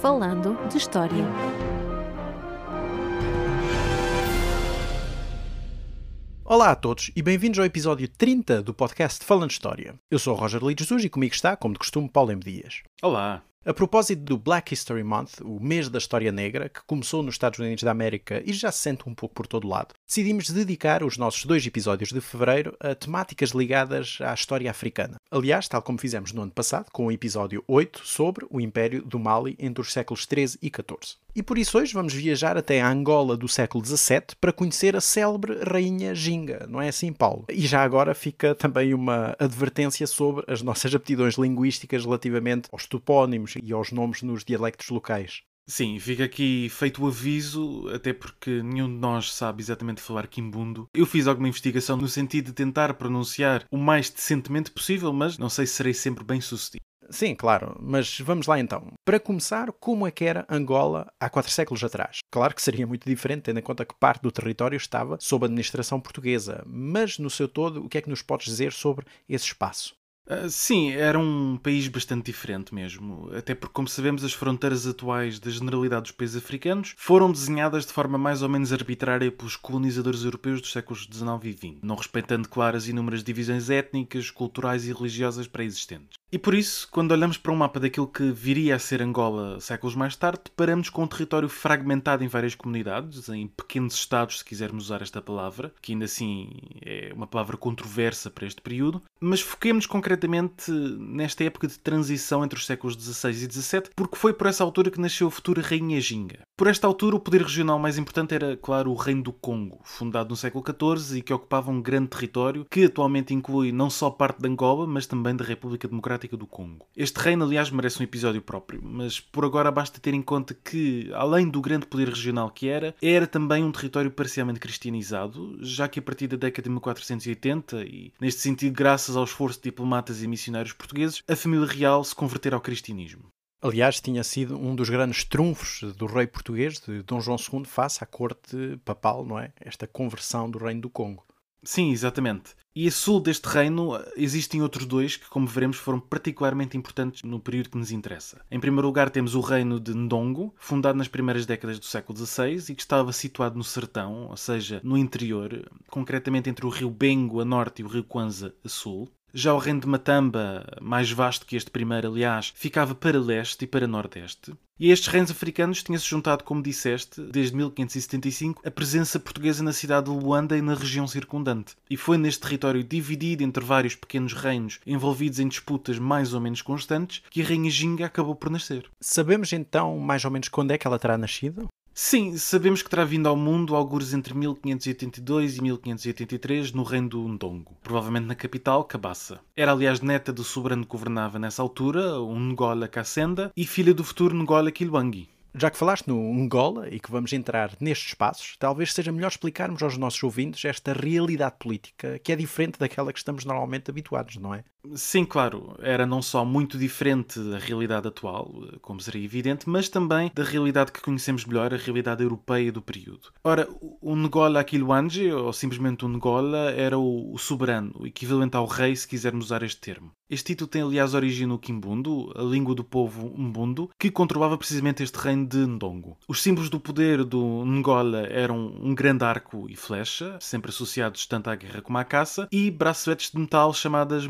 Falando de História. Olá a todos e bem-vindos ao episódio 30 do podcast Falando História. Eu sou o Roger Lee Jesus e comigo está, como de costume, Paulo M. Dias. Olá. A propósito do Black History Month, o mês da história negra, que começou nos Estados Unidos da América e já se sente um pouco por todo lado, decidimos dedicar os nossos dois episódios de fevereiro a temáticas ligadas à história africana. Aliás, tal como fizemos no ano passado, com o episódio 8 sobre o Império do Mali entre os séculos 13 e 14. E por isso hoje vamos viajar até a Angola do século XVII para conhecer a célebre Rainha Ginga, não é assim, Paulo? E já agora fica também uma advertência sobre as nossas aptidões linguísticas relativamente aos topónimos e aos nomes nos dialectos locais. Sim, fica aqui feito o aviso, até porque nenhum de nós sabe exatamente falar quimbundo. Eu fiz alguma investigação no sentido de tentar pronunciar o mais decentemente possível, mas não sei se serei sempre bem sucedido. Sim, claro, mas vamos lá então. Para começar, como é que era Angola há quatro séculos atrás? Claro que seria muito diferente, tendo em conta que parte do território estava sob administração portuguesa, mas no seu todo, o que é que nos podes dizer sobre esse espaço? Uh, sim, era um país bastante diferente mesmo. Até porque, como sabemos, as fronteiras atuais da generalidade dos países africanos foram desenhadas de forma mais ou menos arbitrária pelos colonizadores europeus dos séculos XIX e XX, não respeitando, claro, as inúmeras divisões étnicas, culturais e religiosas pré-existentes. E por isso, quando olhamos para um mapa daquilo que viria a ser Angola séculos mais tarde, deparamos com um território fragmentado em várias comunidades, em pequenos estados, se quisermos usar esta palavra, que ainda assim é uma palavra controversa para este período, mas foquemos concretamente nesta época de transição entre os séculos XVI e XVII, porque foi por essa altura que nasceu a futura Rainha Ginga. Por esta altura, o poder regional mais importante era, claro, o Reino do Congo, fundado no século XIV e que ocupava um grande território que atualmente inclui não só parte de Angola, mas também da República Democrática do Congo. Este reino, aliás, merece um episódio próprio, mas por agora basta ter em conta que, além do grande poder regional que era, era também um território parcialmente cristianizado, já que a partir da década de 1480, e neste sentido graças ao esforço de diplomatas e missionários portugueses, a família real se convertera ao cristianismo. Aliás, tinha sido um dos grandes trunfos do rei português, de Dom João II, face à corte papal, não é? Esta conversão do reino do Congo. Sim, exatamente. E a sul deste reino existem outros dois que, como veremos, foram particularmente importantes no período que nos interessa. Em primeiro lugar, temos o reino de Ndongo, fundado nas primeiras décadas do século XVI e que estava situado no sertão, ou seja, no interior, concretamente entre o rio Bengo a norte e o rio Kwanza a sul. Já o reino de Matamba, mais vasto que este primeiro, aliás, ficava para leste e para nordeste. E a estes reinos africanos tinha-se juntado, como disseste, desde 1575, a presença portuguesa na cidade de Luanda e na região circundante. E foi neste território dividido entre vários pequenos reinos envolvidos em disputas mais ou menos constantes que a Rainha Ginga acabou por nascer. Sabemos então mais ou menos quando é que ela terá nascido? Sim, sabemos que terá vindo ao mundo alguns entre 1582 e 1583 no reino do Ndongo, provavelmente na capital, Cabassa. Era aliás neta do soberano que governava nessa altura, o Ngola Kassenda, e filha do futuro Ngola Kilwangi. Já que falaste no Angola e que vamos entrar nestes espaços, talvez seja melhor explicarmos aos nossos ouvintes esta realidade política que é diferente daquela que estamos normalmente habituados, não é? Sim, claro. Era não só muito diferente da realidade atual, como seria evidente, mas também da realidade que conhecemos melhor, a realidade europeia do período. Ora, o Ngola Aquilwange, ou simplesmente o Ngola, era o, soberano, equivalente ao rei, se quisermos usar este termo. Este título tem, aliás, origem no Kimbundo, a língua do povo Mbundo, que controlava precisamente este reino de Ndongo. Os símbolos do poder do Ngola eram um grande arco e flecha, sempre associados tanto à guerra como à caça, e braçoletes de metal chamadas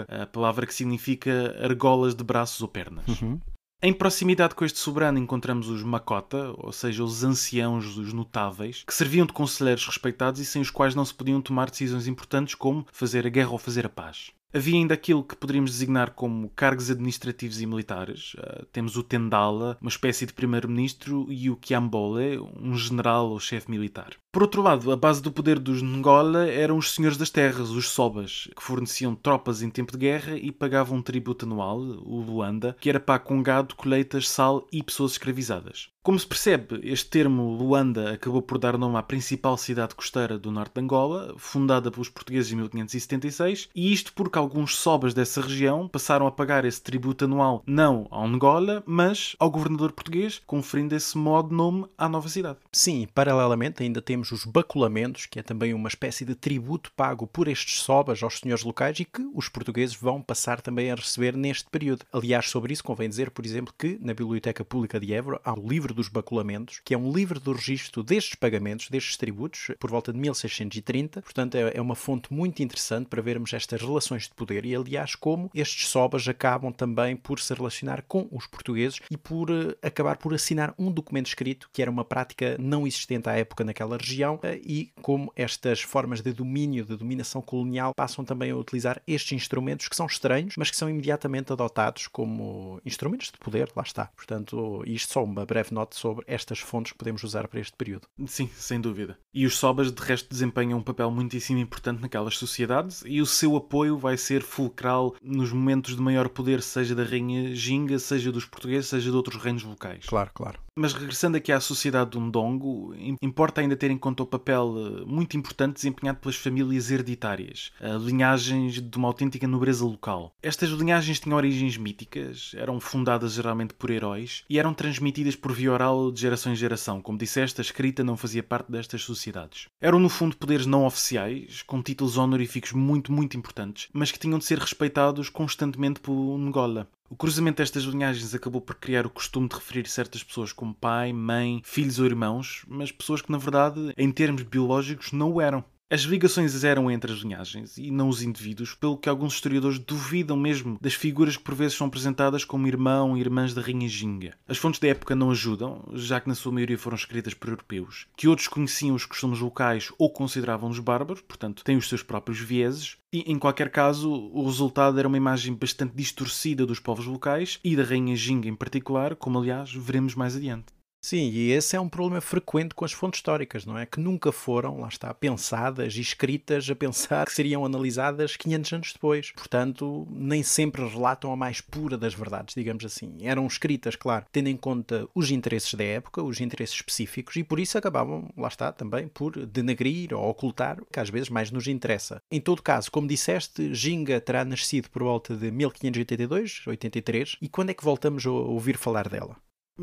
a palavra que significa argolas de braços ou pernas. Uhum. Em proximidade com este soberano encontramos os Makota, ou seja, os anciãos, os notáveis, que serviam de conselheiros respeitados e sem os quais não se podiam tomar decisões importantes como fazer a guerra ou fazer a paz. Havia ainda aquilo que poderíamos designar como cargos administrativos e militares. Uh, temos o Tendala, uma espécie de primeiro-ministro, e o Kiambole, um general ou chefe militar. Por outro lado, a base do poder dos Ngola eram os senhores das terras, os Sobas, que forneciam tropas em tempo de guerra e pagavam um tributo anual, o Luanda, que era pago com gado, colheitas, sal e pessoas escravizadas. Como se percebe, este termo Luanda acabou por dar nome à principal cidade costeira do norte de Angola, fundada pelos portugueses em 1576, e isto porque alguns sobas dessa região passaram a pagar esse tributo anual não ao Angola, mas ao governador português, conferindo desse modo nome à nova cidade. Sim, paralelamente ainda temos os baculamentos, que é também uma espécie de tributo pago por estes sobas aos senhores locais e que os portugueses vão passar também a receber neste período. Aliás, sobre isso convém dizer, por exemplo, que na Biblioteca Pública de Évora há um livro dos baculamentos, que é um livro do registro destes pagamentos, destes tributos, por volta de 1630. Portanto, é, é uma fonte muito interessante para vermos estas relações de poder e, aliás, como estes sobas acabam também por se relacionar com os portugueses e por uh, acabar por assinar um documento escrito, que era uma prática não existente à época naquela região, uh, e como estas formas de domínio, de dominação colonial, passam também a utilizar estes instrumentos que são estranhos, mas que são imediatamente adotados como instrumentos de poder, lá está. Portanto, isto só uma breve nota sobre estas fontes que podemos usar para este período. Sim, sem dúvida. E os Sobas, de resto, desempenham um papel muitíssimo importante naquelas sociedades e o seu apoio vai ser fulcral nos momentos de maior poder, seja da Rainha Ginga, seja dos portugueses, seja de outros reinos locais. Claro, claro. Mas regressando aqui à sociedade do Ndongo, importa ainda ter em conta o papel eh, muito importante desempenhado pelas famílias hereditárias, linhagens de uma autêntica nobreza local. Estas linhagens tinham origens míticas, eram fundadas geralmente por heróis e eram transmitidas por via oral de geração em geração. Como disseste, a escrita não fazia parte destas sociedades. Eram, no fundo, poderes não oficiais, com títulos honoríficos muito, muito importantes, mas que tinham de ser respeitados constantemente por Ngola. O cruzamento destas linhagens acabou por criar o costume de referir certas pessoas como pai, mãe, filhos ou irmãos, mas pessoas que na verdade, em termos biológicos, não o eram. As ligações eram entre as linhagens e não os indivíduos, pelo que alguns historiadores duvidam mesmo das figuras que por vezes são apresentadas como irmão e irmãs da Rainha Ginga. As fontes da época não ajudam, já que na sua maioria foram escritas por europeus, que outros conheciam os costumes locais ou consideravam-nos bárbaros, portanto têm os seus próprios vieses, e em qualquer caso o resultado era uma imagem bastante distorcida dos povos locais e da Rainha Ginga em particular, como aliás veremos mais adiante. Sim, e esse é um problema frequente com as fontes históricas, não é? Que nunca foram, lá está, pensadas e escritas a pensar que seriam analisadas 500 anos depois. Portanto, nem sempre relatam a mais pura das verdades, digamos assim. Eram escritas, claro, tendo em conta os interesses da época, os interesses específicos, e por isso acabavam, lá está, também por denegrir ou ocultar o que às vezes mais nos interessa. Em todo caso, como disseste, Ginga terá nascido por volta de 1582, 83, e quando é que voltamos a ouvir falar dela?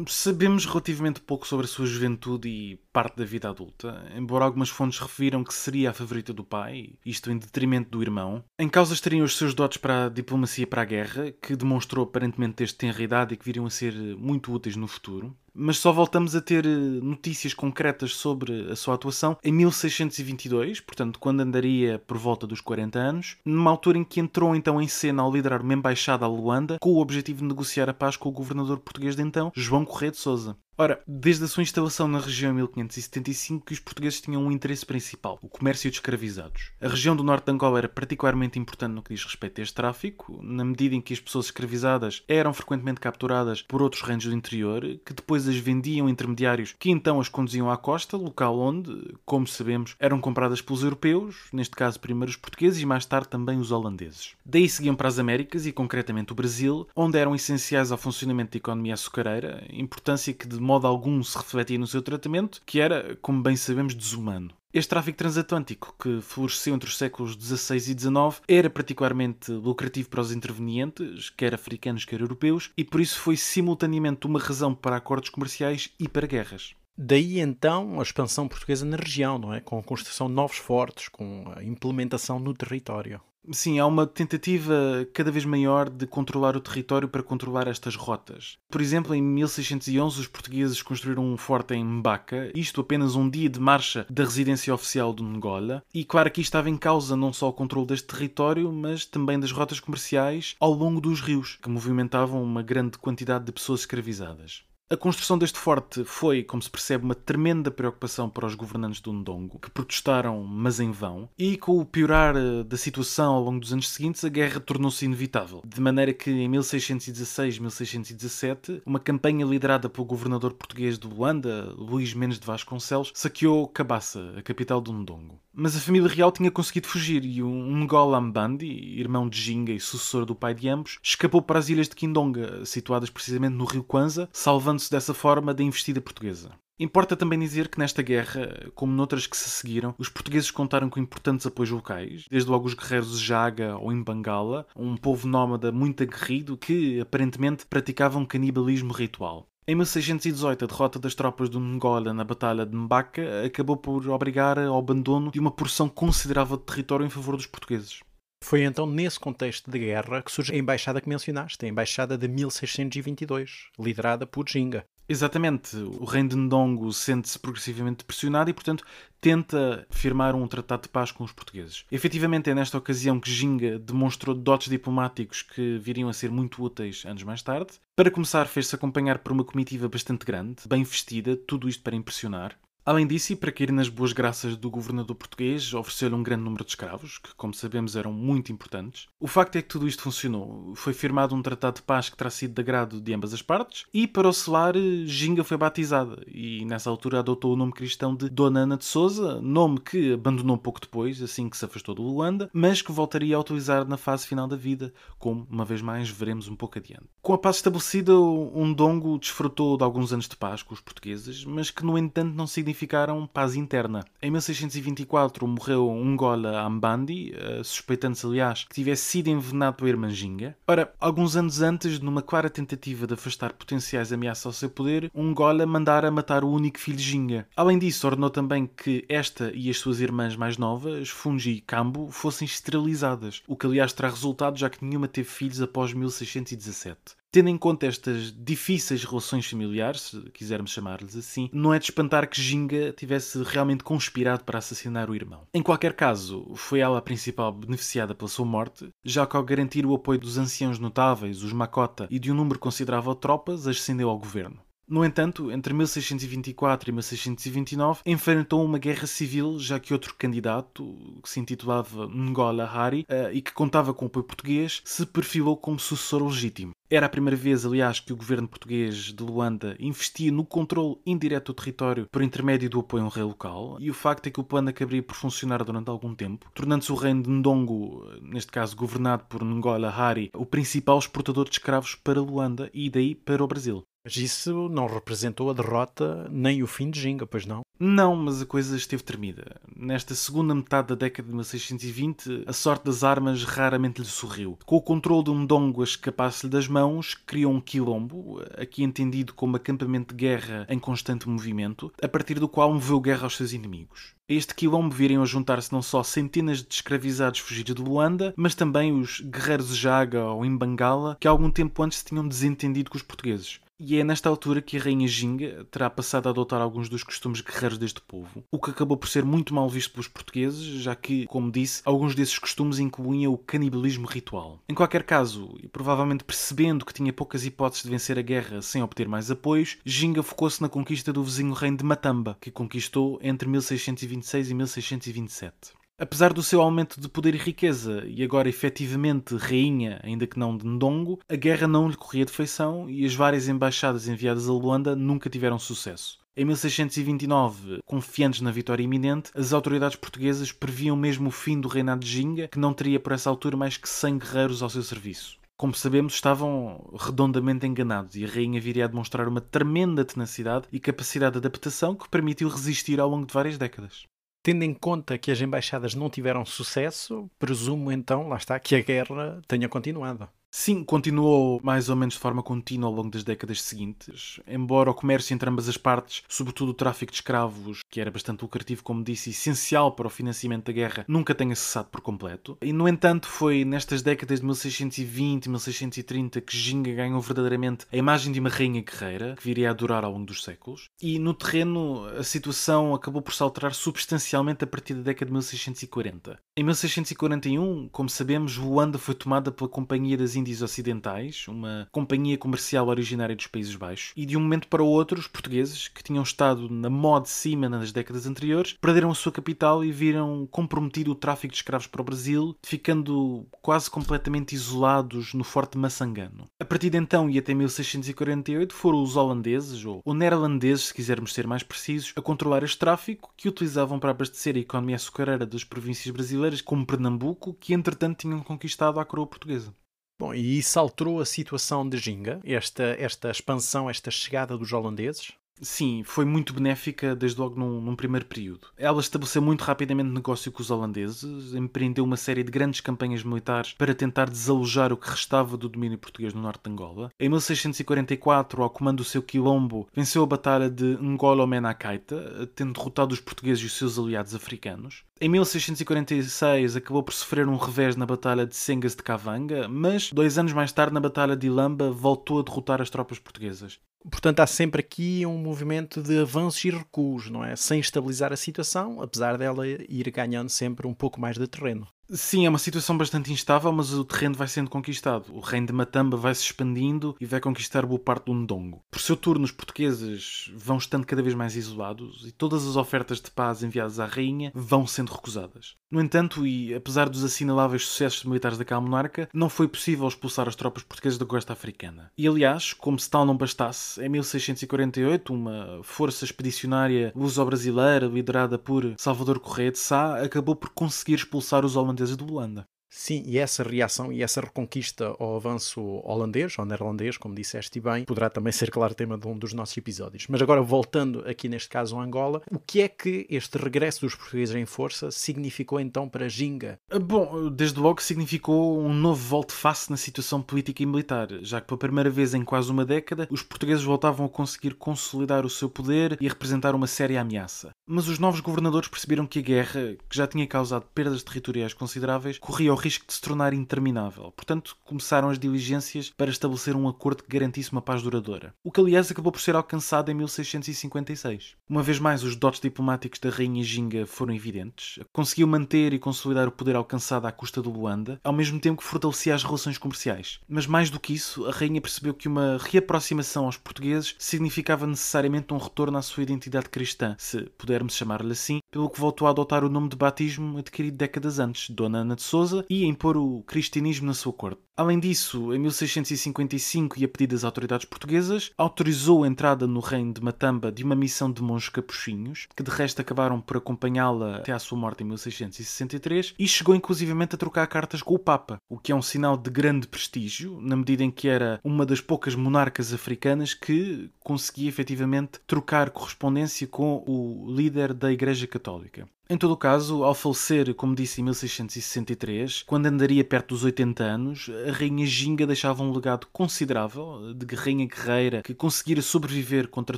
Sabemos relativamente pouco sobre a sua juventude e parte da vida adulta, embora algumas fontes refiram que seria a favorita do pai, isto em detrimento do irmão. Em causa estariam os seus dotes para a diplomacia para a guerra, que demonstrou aparentemente desde tenra idade e que viriam a ser muito úteis no futuro mas só voltamos a ter eh, notícias concretas sobre a sua atuação em 1622, portanto, quando andaria por volta dos 40 anos, numa altura em que entrou então em cena ao liderar uma embaixada a Luanda com o objetivo de negociar a paz com o governador português de então, João Correia de Souza. Ora, desde a sua instalação na região em 1575 que os portugueses tinham um interesse principal, o comércio de escravizados. A região do norte de Angola era particularmente importante no que diz respeito a este tráfico, na medida em que as pessoas escravizadas eram frequentemente capturadas por outros reinos do interior, que depois as vendiam a intermediários que então as conduziam à costa, local onde, como sabemos, eram compradas pelos europeus, neste caso primeiro os portugueses e mais tarde também os holandeses. Daí seguiam para as Américas e concretamente o Brasil, onde eram essenciais ao funcionamento da economia açucareira, importância que de modo algum se refletia no seu tratamento, que era, como bem sabemos, desumano. Este tráfico transatlântico, que floresceu entre os séculos XVI e XIX, era particularmente lucrativo para os intervenientes, quer africanos, quer europeus, e por isso foi simultaneamente uma razão para acordos comerciais e para guerras. Daí então a expansão portuguesa na região, não é? Com a construção de novos fortes, com a implementação no território. Sim, há uma tentativa cada vez maior de controlar o território para controlar estas rotas. Por exemplo, em 1611 os portugueses construíram um forte em Mbaca, isto apenas um dia de marcha da residência oficial de Angola, e claro que estava em causa não só o controle deste território, mas também das rotas comerciais ao longo dos rios, que movimentavam uma grande quantidade de pessoas escravizadas. A construção deste forte foi, como se percebe, uma tremenda preocupação para os governantes do Ndongo, que protestaram, mas em vão, e com o piorar eh, da situação ao longo dos anos seguintes, a guerra tornou-se inevitável, de maneira que em 1616-1617, uma campanha liderada pelo governador português de Luanda, Luís Menes de Vasconcelos, saqueou Cabaça, a capital do Ndongo. Mas a família real tinha conseguido fugir e um Ngola Ambandi, irmão de Ginga e sucessor do pai de ambos, escapou para as ilhas de Quindonga, situadas precisamente no rio Kwanza, salvando aproveitando-se dessa forma da investida portuguesa. Importa também dizer que nesta guerra, como noutras que se seguiram, os portugueses contaram com importantes apoios locais, desde logo os guerreiros de Jaga ou Imbangala, um povo nómada muito aguerrido que aparentemente praticavam canibalismo ritual. Em 1618, a derrota das tropas do Angola na Batalha de Mbaka acabou por obrigar ao abandono de uma porção considerável de território em favor dos portugueses. Foi então nesse contexto de guerra que surge a embaixada que mencionaste, a embaixada de 1622, liderada por Ginga. Exatamente. O reino de Ndongo sente-se progressivamente pressionado e, portanto, tenta firmar um tratado de paz com os portugueses. Efetivamente, é nesta ocasião que Ginga demonstrou dotes diplomáticos que viriam a ser muito úteis anos mais tarde. Para começar, fez-se acompanhar por uma comitiva bastante grande, bem vestida, tudo isto para impressionar. Além disso, e para cair nas boas graças do governador português, ofereceu-lhe um grande número de escravos, que, como sabemos, eram muito importantes. O facto é que tudo isto funcionou. Foi firmado um tratado de paz que terá sido de agrado de ambas as partes, e para o selar, Ginga foi batizada, e nessa altura adotou o nome cristão de Dona Ana de Souza, nome que abandonou pouco depois, assim que se afastou do Luanda, mas que voltaria a utilizar na fase final da vida, como, uma vez mais, veremos um pouco adiante. Com a paz estabelecida, um Dongo desfrutou de alguns anos de paz com os portugueses, mas que, no entanto, não significa significaram paz interna. Em 1624 morreu Ngola Ambandi, eh, suspeitando-se, aliás, que tivesse sido envenenado pela irmã Ginga. Ora, alguns anos antes, numa clara tentativa de afastar potenciais ameaças ao seu poder, Ngola mandara matar o único filho Ginga. Além disso, ordenou também que esta e as suas irmãs mais novas, Fungi e Cambo, fossem esterilizadas, o que aliás terá resultado já que nenhuma teve filhos após 1617. Tendo em conta estas difíceis relações familiares, se quisermos chamar-lhes assim, não é de espantar que Ginga tivesse realmente conspirado para assassinar o irmão. Em qualquer caso, foi ela a principal beneficiada pela sua morte, já que ao garantir o apoio dos anciãos notáveis, os Makota, e de um número considerável de tropas, ascendeu ao governo. No entanto, entre 1624 e 1629 enfrentou uma guerra civil, já que outro candidato, que se intitulava Ngola Hari uh, e que contava com o apoio português, se perfilou como sucessor legítimo. Era a primeira vez, aliás, que o governo português de Luanda investia no controle indireto do território por intermédio do apoio a um rei local, e o facto é que o plano acabaria por funcionar durante algum tempo, tornando-se o reino de Ndongo, neste caso governado por Ngola Hari, o principal exportador de escravos para Luanda e daí para o Brasil. Mas isso não representou a derrota nem o fim de Ginga, pois não? Não, mas a coisa esteve tremida. Nesta segunda metade da década de 1620, a sorte das armas raramente lhe sorriu. Com o controle de um dongo a escapar-se-lhe das mãos, criou um quilombo, aqui entendido como acampamento de guerra em constante movimento, a partir do qual moveu guerra aos seus inimigos. A este quilombo viriam a juntar-se não só centenas de escravizados fugidos de Luanda, mas também os guerreiros de Jaga ou Imbangala, que algum tempo antes se tinham desentendido com os portugueses. E é nesta altura que a rainha Ginga terá passado a adotar alguns dos costumes guerreiros deste povo, o que acabou por ser muito mal visto pelos portugueses, já que, como disse, alguns desses costumes incluíam o canibalismo ritual. Em qualquer caso, e provavelmente percebendo que tinha poucas hipóteses de vencer a guerra sem obter mais apoios, Ginga focou-se na conquista do vizinho reino de Matamba, que conquistou entre 1626 e 1627. Apesar do seu aumento de poder e riqueza, e agora efetivamente rainha, ainda que não de Ndongo, a guerra não lhe corria de feição e as várias embaixadas enviadas a Luanda nunca tiveram sucesso. Em 1629, confiantes na vitória iminente, as autoridades portuguesas previam mesmo o fim do reinado de Ginga, que não teria por essa altura mais que 100 guerreiros ao seu serviço. Como sabemos, estavam redondamente enganados e a rainha viria a demonstrar uma tremenda tenacidade e capacidade de adaptação que permitiu resistir ao longo de várias décadas. Tendo em conta que as embaixadas não tiveram sucesso, presumo então, lá está, que a guerra tenha continuado. Sim, continuou mais ou menos de forma contínua ao longo das décadas seguintes, embora o comércio entre ambas as partes, sobretudo o tráfico de escravos, que era bastante lucrativo, como disse, essencial para o financiamento da guerra, nunca tenha cessado por completo. E, no entanto, foi nestas décadas de 1620 e 1630 que Ginga ganhou verdadeiramente a imagem de uma rainha guerreira, que viria a durar ao longo dos séculos. E no terreno, a situação acabou por se alterar substancialmente a partir da década de 1640. Em 1641, como sabemos, Luanda foi tomada pela Companhia das Índias Ocidentais, uma companhia comercial originária dos Países Baixos, e de um momento para o outro, os portugueses, que tinham estado na moda de cima nas décadas anteriores, perderam a sua capital e viram comprometido o tráfico de escravos para o Brasil, ficando quase completamente isolados no Forte Massangano. A partir de então e até 1648 foram os holandeses, ou, ou neerlandeses, se quisermos ser mais precisos, a controlar este tráfico, que utilizavam para abastecer a economia açucareira das províncias brasileiras, como Pernambuco, que entretanto tinham conquistado a coroa portuguesa. Bom, e isso alterou a situação de Ginga, esta, esta expansão, esta chegada dos holandeses? Sim, foi muito benéfica desde logo num, num, primeiro período. Ela estabeleceu muito rapidamente negócio com os holandeses, empreendeu uma série de grandes campanhas militares para tentar desalojar o que restava do domínio português no norte de Angola. Em 1644, ao comando do seu quilombo, venceu a Batalha de Ngolo-Menacaita, tendo derrotado os portugueses e os seus aliados africanos. Em 1646 acabou por sofrer um revés na Batalha de Sengas de Cavanga, mas dois anos mais tarde, na Batalha de Ilamba, voltou a derrotar as tropas portuguesas. Portanto, há sempre aqui um movimento de avanços e recuos, não é? Sem estabilizar a situação, apesar dela ir ganhando sempre um pouco mais de terreno. Sim, é uma situação bastante instável, mas o terreno vai sendo conquistado. O reino de Matamba vai se expandindo e vai conquistar boa parte do Ndongo. Por seu turno, os portugueses vão estando cada vez mais isolados e todas as ofertas de paz enviadas à rainha vão sendo recusadas. No entanto, e apesar dos assinaláveis sucessos militares daquela monarca, não foi possível expulsar as tropas portuguesas da costa africana. E aliás, como se tal não bastasse, em 1648, uma força expedicionária luso-brasileira liderada por Salvador Correia de Sá acabou por conseguir expulsar os holandeses holandesa de Holanda. Sim, e essa reação e essa reconquista ao avanço holandês, ou neerlandês, como disseste bem, poderá também ser, claro, tema de um dos nossos episódios. Mas agora, voltando aqui neste caso a Angola, o que é que este regresso dos portugueses em força significou então para Ginga? Bom, desde logo significou um novo volte-face na situação política e militar, já que pela primeira vez em quase uma década, os portugueses voltavam a conseguir consolidar o seu poder e representar uma séria ameaça. Mas os novos governadores perceberam que a guerra, que já tinha causado perdas territoriais consideráveis, corria risco de se tornar interminável. Portanto, começaram as diligências para estabelecer um acordo que garantisse uma paz duradoura. O que, aliás, acabou por ser alcançado em 1656. Uma vez mais, os dotes diplomáticos da Rainha Ginga foram evidentes. Conseguiu manter e consolidar o poder alcançado à custa do Luanda, ao mesmo tempo que fortalecia as relações comerciais. Mas mais do que isso, a Rainha percebeu que uma reaproximação aos portugueses significava necessariamente um retorno à sua identidade cristã, se pudermos chamar-lhe assim, pelo que voltou a adotar o nome de batismo adquirido décadas antes, Dona Ana de Souza, e impor o cristianismo na sua corte. Além disso, em 1655 e a pedido das autoridades portuguesas, autorizou a entrada no reino de Matamba de uma missão de monges capuchinhos, que de resto acabaram por acompanhá-la até à sua morte em 1663, e chegou inclusivamente a trocar cartas com o Papa, o que é um sinal de grande prestígio, na medida em que era uma das poucas monarcas africanas que conseguia efetivamente trocar correspondência com o líder da Igreja Católica. Em todo o caso, ao falecer, como disse, em 1663, quando andaria perto dos 80 anos, a Rainha Ginga deixava um legado considerável de guerrinha guerreira que conseguira sobreviver contra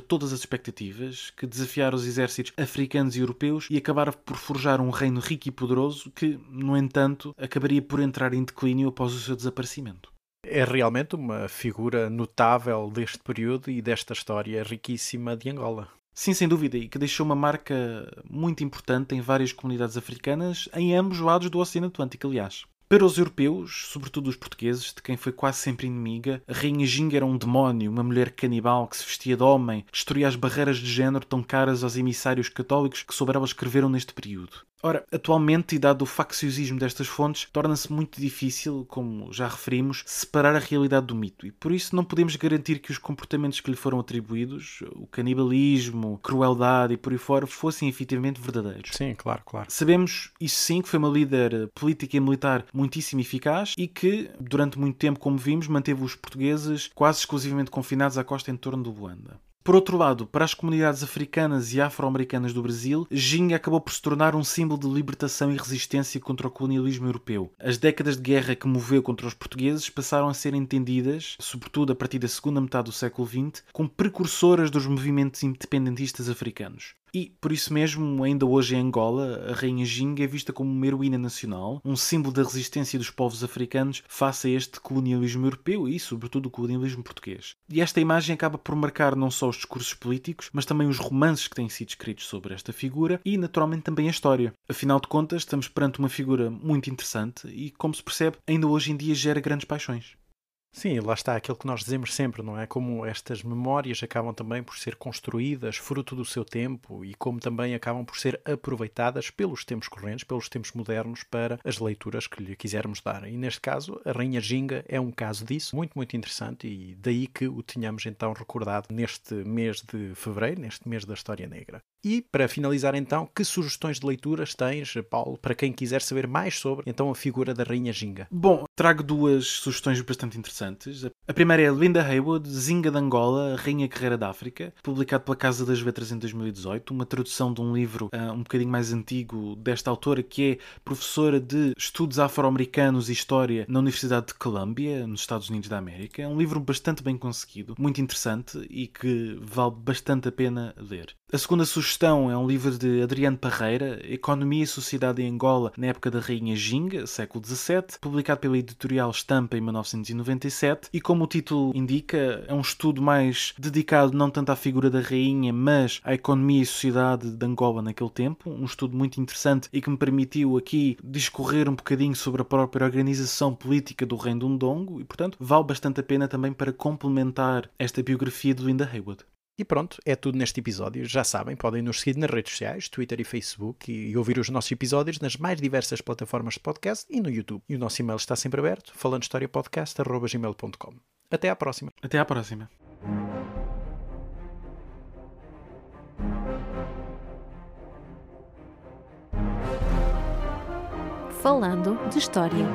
todas as expectativas, que desafiara os exércitos africanos e europeus e acabara por forjar um reino rico e poderoso que, no entanto, acabaria por entrar em declínio após o seu desaparecimento. É realmente uma figura notável deste período e desta história riquíssima de Angola. Sim, sem dúvida, e que deixou uma marca muito importante em várias comunidades africanas, em ambos os lados do Oceano Atlântico, aliás. Para os europeus, sobretudo os portugueses, de quem foi quase sempre inimiga, a Rainha Ginga era um demónio, uma mulher canibal que se vestia de homem, destruía as barreiras de género tão caras aos emissários católicos que elas escreveram neste período. Ora, atualmente, e dado o facciosismo destas fontes, torna-se muito difícil, como já referimos, separar a realidade do mito, e por isso não podemos garantir que os comportamentos que lhe foram atribuídos, o canibalismo, crueldade e por aí fora, fossem efetivamente verdadeiros. Sim, claro, claro. Sabemos, isso sim, que foi uma líder política e militar muitíssimo eficaz e que, durante muito tempo, como vimos, manteve os portugueses quase exclusivamente confinados à costa em torno do Luanda. Por outro lado, para as comunidades africanas e afro-americanas do Brasil, Ginga acabou por se tornar um símbolo de libertação e resistência contra o colonialismo europeu. As décadas de guerra que moveu contra os portugueses passaram a ser entendidas, sobretudo a partir da segunda metade do século XX, como precursoras dos movimentos independentistas africanos. E, por isso mesmo, ainda hoje em Angola, a Rainha Ginga é vista como uma heroína nacional, um símbolo da resistência dos povos africanos face a este colonialismo europeu e, sobretudo, o colonialismo português. E esta imagem acaba por marcar não só os discursos políticos, mas também os romances que têm sido escritos sobre esta figura e, naturalmente, também a história. Afinal de contas, estamos perante uma figura muito interessante e, como se percebe, ainda hoje em dia gera grandes paixões. Sim, lá está aquilo que nós dizemos sempre, não é? Como estas memórias acabam também por ser construídas fruto do seu tempo e como também acabam por ser aproveitadas pelos tempos correntes, pelos tempos modernos para as leituras que lhe quisermos dar. E neste caso, a Rainha Ginga é um caso disso, muito, muito interessante e daí que o tenhamos então recordado neste mês de fevereiro, neste mês da História Negra. E, para finalizar então, que sugestões de leituras tens, Paulo, para quem quiser saber mais sobre então a figura da Rainha Ginga? Bom, trago duas sugestões bastante interessantes. A primeira é Linda Haywood, Zinga de Angola, Rainha Guerreira da África, publicado pela Casa das Letras em 2018, uma tradução de um livro uh, um bocadinho mais antigo desta autora, que é professora de Estudos Afro-Americanos e História na Universidade de Columbia, nos Estados Unidos da América. É um livro bastante bem conseguido, muito interessante e que vale bastante a pena ler. A segunda sugestão é um livro de Adriano Parreira, Economia e Sociedade em Angola na época da Rainha Ginga, século XVII, publicado pela editorial Estampa em 1997, e como o título indica, é um estudo mais dedicado não tanto à figura da rainha, mas à economia e sociedade de Angola naquele tempo, um estudo muito interessante e que me permitiu aqui discorrer um bocadinho sobre a própria organização política do Reino do Ndongo, e portanto vale bastante a pena também para complementar esta biografia de Linda Haywood. E pronto, é tudo neste episódio. Já sabem, podem nos seguir nas redes sociais, Twitter e Facebook, e ouvir os nossos episódios nas mais diversas plataformas de podcast e no YouTube. E o nosso e-mail está sempre aberto, falandohistoriapodcast.gmail.com. Até à próxima. Até à próxima. Falando de História.